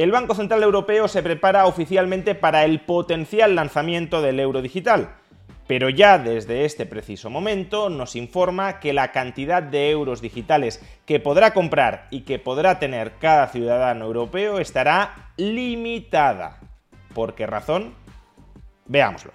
El Banco Central Europeo se prepara oficialmente para el potencial lanzamiento del euro digital. Pero ya desde este preciso momento nos informa que la cantidad de euros digitales que podrá comprar y que podrá tener cada ciudadano europeo estará limitada. ¿Por qué razón? Veámoslo.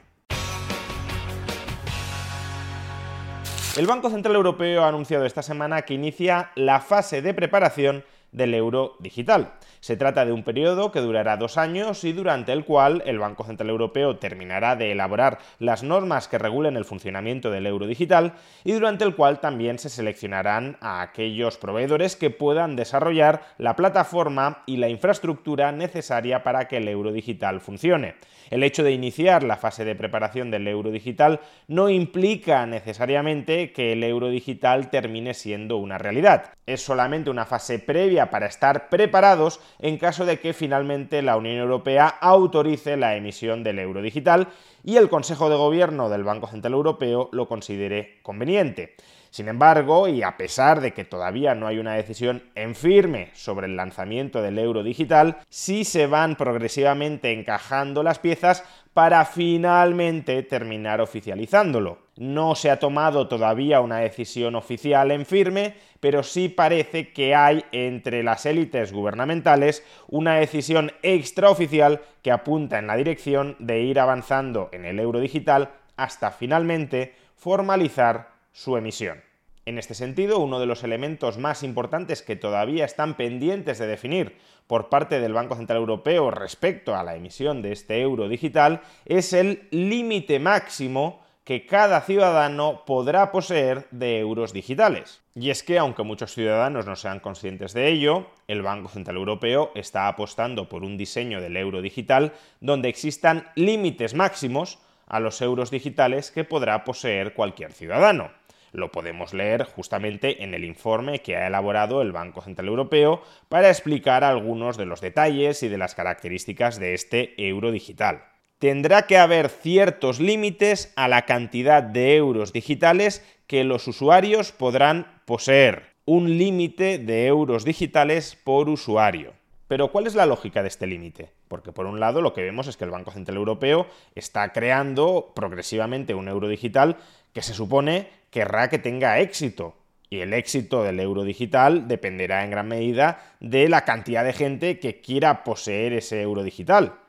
El Banco Central Europeo ha anunciado esta semana que inicia la fase de preparación del euro digital. Se trata de un periodo que durará dos años y durante el cual el Banco Central Europeo terminará de elaborar las normas que regulen el funcionamiento del euro digital y durante el cual también se seleccionarán a aquellos proveedores que puedan desarrollar la plataforma y la infraestructura necesaria para que el euro digital funcione. El hecho de iniciar la fase de preparación del euro digital no implica necesariamente que el euro digital termine siendo una realidad. Es solamente una fase previa para estar preparados en caso de que finalmente la Unión Europea autorice la emisión del euro digital y el Consejo de Gobierno del Banco Central Europeo lo considere conveniente. Sin embargo, y a pesar de que todavía no hay una decisión en firme sobre el lanzamiento del euro digital, sí se van progresivamente encajando las piezas para finalmente terminar oficializándolo. No se ha tomado todavía una decisión oficial en firme, pero sí parece que hay entre las élites gubernamentales una decisión extraoficial que apunta en la dirección de ir avanzando en el euro digital hasta finalmente formalizar su emisión. En este sentido, uno de los elementos más importantes que todavía están pendientes de definir por parte del Banco Central Europeo respecto a la emisión de este euro digital es el límite máximo que cada ciudadano podrá poseer de euros digitales. Y es que, aunque muchos ciudadanos no sean conscientes de ello, el Banco Central Europeo está apostando por un diseño del euro digital donde existan límites máximos a los euros digitales que podrá poseer cualquier ciudadano. Lo podemos leer justamente en el informe que ha elaborado el Banco Central Europeo para explicar algunos de los detalles y de las características de este euro digital. Tendrá que haber ciertos límites a la cantidad de euros digitales que los usuarios podrán poseer. Un límite de euros digitales por usuario. Pero ¿cuál es la lógica de este límite? Porque por un lado lo que vemos es que el Banco Central Europeo está creando progresivamente un euro digital que se supone querrá que tenga éxito. Y el éxito del euro digital dependerá en gran medida de la cantidad de gente que quiera poseer ese euro digital.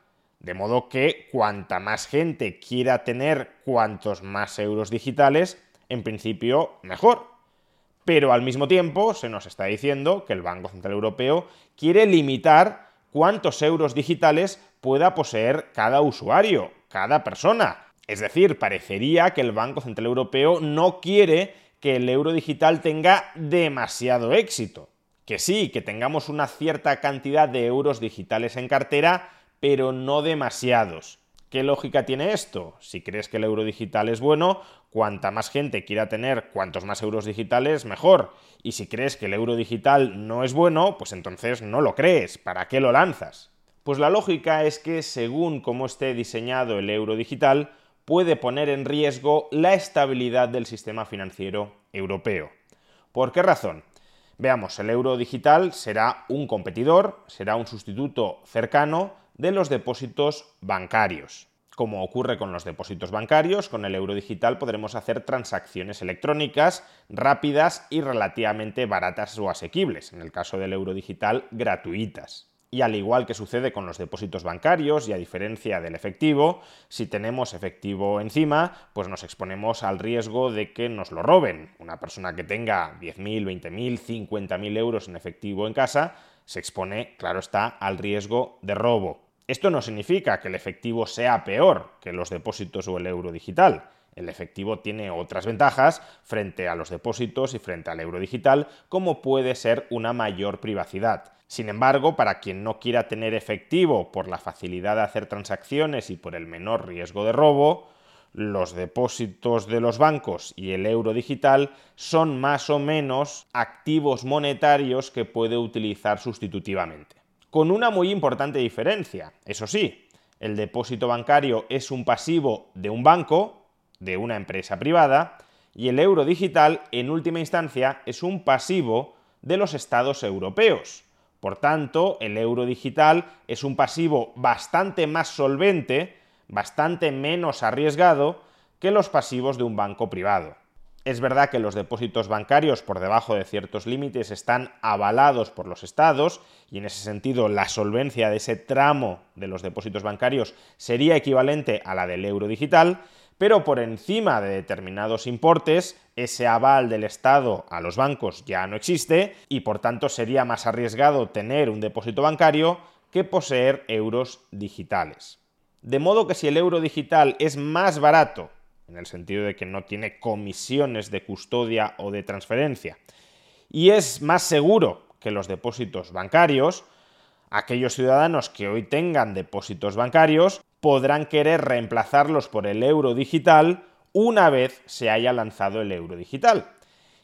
De modo que cuanta más gente quiera tener cuantos más euros digitales, en principio mejor. Pero al mismo tiempo se nos está diciendo que el Banco Central Europeo quiere limitar cuántos euros digitales pueda poseer cada usuario, cada persona. Es decir, parecería que el Banco Central Europeo no quiere que el euro digital tenga demasiado éxito. Que sí, que tengamos una cierta cantidad de euros digitales en cartera, pero no demasiados. ¿Qué lógica tiene esto? Si crees que el euro digital es bueno, cuanta más gente quiera tener cuantos más euros digitales, mejor. Y si crees que el euro digital no es bueno, pues entonces no lo crees. ¿Para qué lo lanzas? Pues la lógica es que según cómo esté diseñado el euro digital, puede poner en riesgo la estabilidad del sistema financiero europeo. ¿Por qué razón? Veamos, el euro digital será un competidor, será un sustituto cercano de los depósitos bancarios. Como ocurre con los depósitos bancarios, con el euro digital podremos hacer transacciones electrónicas rápidas y relativamente baratas o asequibles, en el caso del euro digital gratuitas. Y al igual que sucede con los depósitos bancarios y a diferencia del efectivo, si tenemos efectivo encima, pues nos exponemos al riesgo de que nos lo roben. Una persona que tenga 10.000, 20.000, 50.000 euros en efectivo en casa se expone, claro está, al riesgo de robo. Esto no significa que el efectivo sea peor que los depósitos o el euro digital. El efectivo tiene otras ventajas frente a los depósitos y frente al euro digital, como puede ser una mayor privacidad. Sin embargo, para quien no quiera tener efectivo por la facilidad de hacer transacciones y por el menor riesgo de robo, los depósitos de los bancos y el euro digital son más o menos activos monetarios que puede utilizar sustitutivamente. Con una muy importante diferencia, eso sí, el depósito bancario es un pasivo de un banco, de una empresa privada, y el euro digital, en última instancia, es un pasivo de los estados europeos. Por tanto, el euro digital es un pasivo bastante más solvente, bastante menos arriesgado que los pasivos de un banco privado. Es verdad que los depósitos bancarios por debajo de ciertos límites están avalados por los estados y en ese sentido la solvencia de ese tramo de los depósitos bancarios sería equivalente a la del euro digital, pero por encima de determinados importes, ese aval del Estado a los bancos ya no existe y por tanto sería más arriesgado tener un depósito bancario que poseer euros digitales. De modo que si el euro digital es más barato, en el sentido de que no tiene comisiones de custodia o de transferencia, y es más seguro que los depósitos bancarios, aquellos ciudadanos que hoy tengan depósitos bancarios podrán querer reemplazarlos por el euro digital una vez se haya lanzado el euro digital.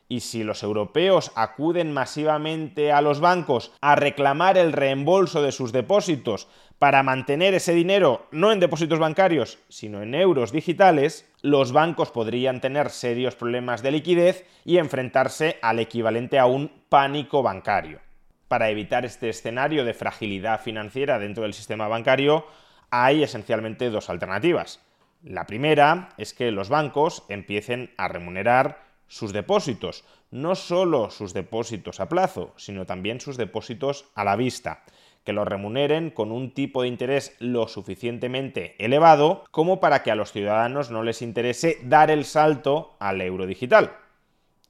Y si los europeos acuden masivamente a los bancos a reclamar el reembolso de sus depósitos para mantener ese dinero no en depósitos bancarios, sino en euros digitales, los bancos podrían tener serios problemas de liquidez y enfrentarse al equivalente a un pánico bancario. Para evitar este escenario de fragilidad financiera dentro del sistema bancario, hay esencialmente dos alternativas. La primera es que los bancos empiecen a remunerar sus depósitos, no solo sus depósitos a plazo, sino también sus depósitos a la vista, que los remuneren con un tipo de interés lo suficientemente elevado como para que a los ciudadanos no les interese dar el salto al euro digital.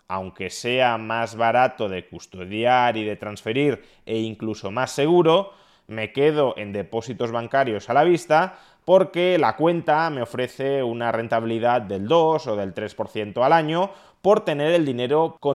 Aunque sea más barato de custodiar y de transferir e incluso más seguro, me quedo en depósitos bancarios a la vista porque la cuenta me ofrece una rentabilidad del 2 o del 3% al año por tener el dinero con.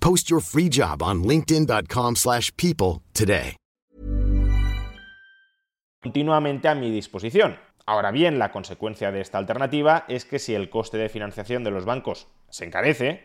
Post your free job on linkedin.com/people slash people today. continuamente a mi disposición. Ahora bien, la consecuencia de esta alternativa es que si el coste de financiación de los bancos se encarece,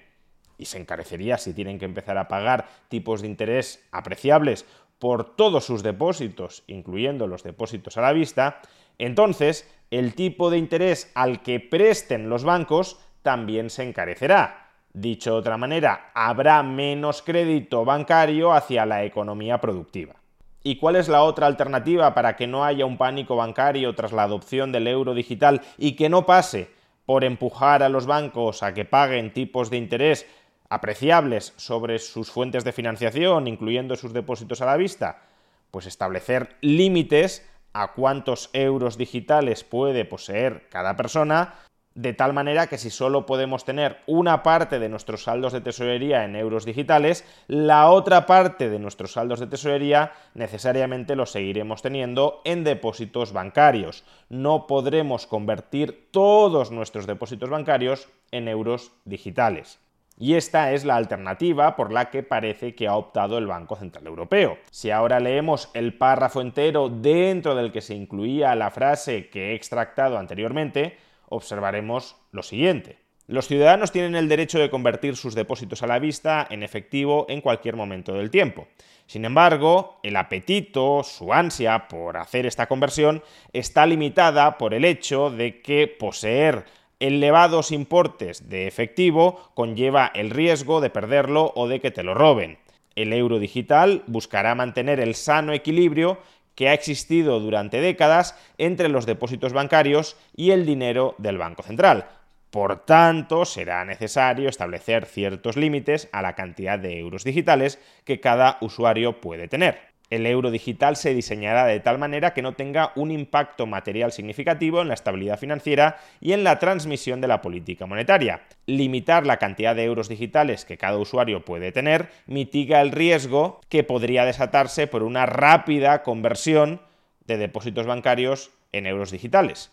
y se encarecería si tienen que empezar a pagar tipos de interés apreciables por todos sus depósitos, incluyendo los depósitos a la vista, entonces el tipo de interés al que presten los bancos también se encarecerá. Dicho de otra manera, habrá menos crédito bancario hacia la economía productiva. ¿Y cuál es la otra alternativa para que no haya un pánico bancario tras la adopción del euro digital y que no pase por empujar a los bancos a que paguen tipos de interés apreciables sobre sus fuentes de financiación, incluyendo sus depósitos a la vista? Pues establecer límites a cuántos euros digitales puede poseer cada persona de tal manera que si solo podemos tener una parte de nuestros saldos de tesorería en euros digitales, la otra parte de nuestros saldos de tesorería necesariamente los seguiremos teniendo en depósitos bancarios. No podremos convertir todos nuestros depósitos bancarios en euros digitales. Y esta es la alternativa por la que parece que ha optado el Banco Central Europeo. Si ahora leemos el párrafo entero dentro del que se incluía la frase que he extractado anteriormente, observaremos lo siguiente. Los ciudadanos tienen el derecho de convertir sus depósitos a la vista en efectivo en cualquier momento del tiempo. Sin embargo, el apetito, su ansia por hacer esta conversión está limitada por el hecho de que poseer elevados importes de efectivo conlleva el riesgo de perderlo o de que te lo roben. El euro digital buscará mantener el sano equilibrio que ha existido durante décadas entre los depósitos bancarios y el dinero del Banco Central. Por tanto, será necesario establecer ciertos límites a la cantidad de euros digitales que cada usuario puede tener el euro digital se diseñará de tal manera que no tenga un impacto material significativo en la estabilidad financiera y en la transmisión de la política monetaria. Limitar la cantidad de euros digitales que cada usuario puede tener mitiga el riesgo que podría desatarse por una rápida conversión de depósitos bancarios en euros digitales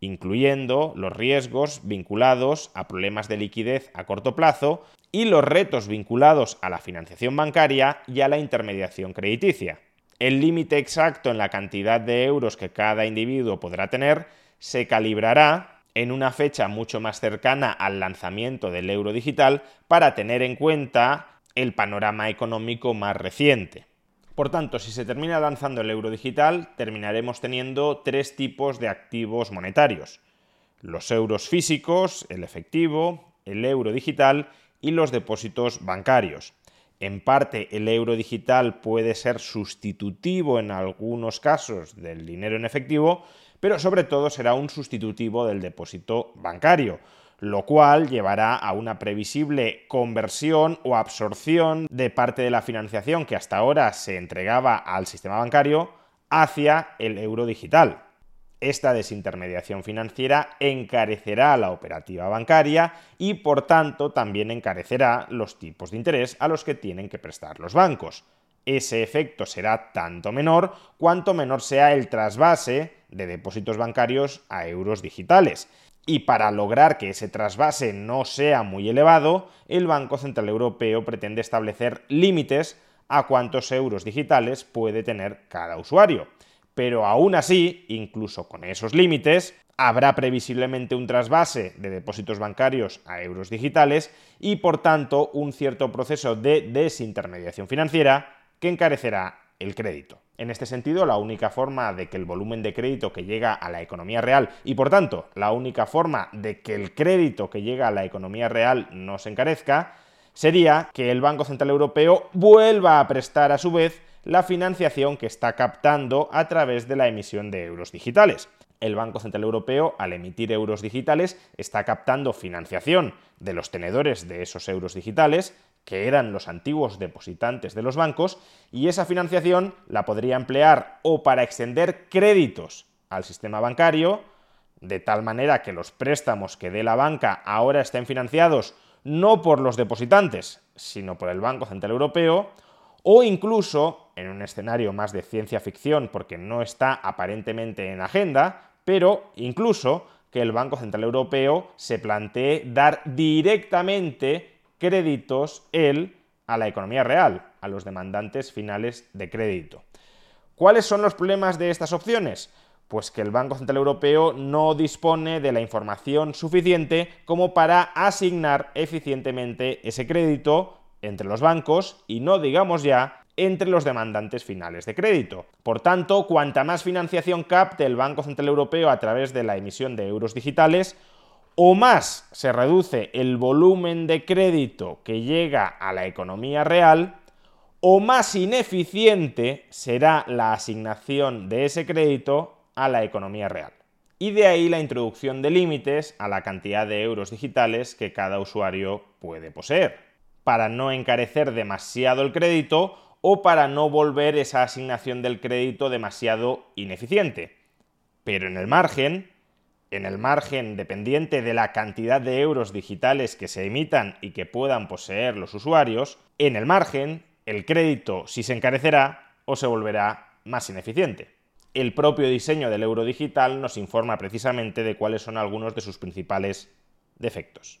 incluyendo los riesgos vinculados a problemas de liquidez a corto plazo y los retos vinculados a la financiación bancaria y a la intermediación crediticia. El límite exacto en la cantidad de euros que cada individuo podrá tener se calibrará en una fecha mucho más cercana al lanzamiento del euro digital para tener en cuenta el panorama económico más reciente. Por tanto, si se termina lanzando el euro digital, terminaremos teniendo tres tipos de activos monetarios. Los euros físicos, el efectivo, el euro digital y los depósitos bancarios. En parte, el euro digital puede ser sustitutivo en algunos casos del dinero en efectivo, pero sobre todo será un sustitutivo del depósito bancario, lo cual llevará a una previsible conversión o absorción de parte de la financiación que hasta ahora se entregaba al sistema bancario hacia el euro digital. Esta desintermediación financiera encarecerá la operativa bancaria y por tanto también encarecerá los tipos de interés a los que tienen que prestar los bancos. Ese efecto será tanto menor cuanto menor sea el trasvase de depósitos bancarios a euros digitales y para lograr que ese trasvase no sea muy elevado, el Banco Central Europeo pretende establecer límites a cuántos euros digitales puede tener cada usuario. Pero aún así, incluso con esos límites, habrá previsiblemente un trasvase de depósitos bancarios a euros digitales y por tanto un cierto proceso de desintermediación financiera que encarecerá el crédito. En este sentido, la única forma de que el volumen de crédito que llega a la economía real y por tanto la única forma de que el crédito que llega a la economía real no se encarezca sería que el Banco Central Europeo vuelva a prestar a su vez la financiación que está captando a través de la emisión de euros digitales. El Banco Central Europeo, al emitir euros digitales, está captando financiación de los tenedores de esos euros digitales que eran los antiguos depositantes de los bancos, y esa financiación la podría emplear o para extender créditos al sistema bancario, de tal manera que los préstamos que dé la banca ahora estén financiados no por los depositantes, sino por el Banco Central Europeo, o incluso, en un escenario más de ciencia ficción, porque no está aparentemente en agenda, pero incluso que el Banco Central Europeo se plantee dar directamente créditos él a la economía real, a los demandantes finales de crédito. ¿Cuáles son los problemas de estas opciones? Pues que el Banco Central Europeo no dispone de la información suficiente como para asignar eficientemente ese crédito entre los bancos y no digamos ya entre los demandantes finales de crédito. Por tanto, cuanta más financiación capte el Banco Central Europeo a través de la emisión de euros digitales, o más se reduce el volumen de crédito que llega a la economía real, o más ineficiente será la asignación de ese crédito a la economía real. Y de ahí la introducción de límites a la cantidad de euros digitales que cada usuario puede poseer, para no encarecer demasiado el crédito o para no volver esa asignación del crédito demasiado ineficiente. Pero en el margen, en el margen dependiente de la cantidad de euros digitales que se emitan y que puedan poseer los usuarios, en el margen el crédito si se encarecerá o se volverá más ineficiente. El propio diseño del euro digital nos informa precisamente de cuáles son algunos de sus principales defectos.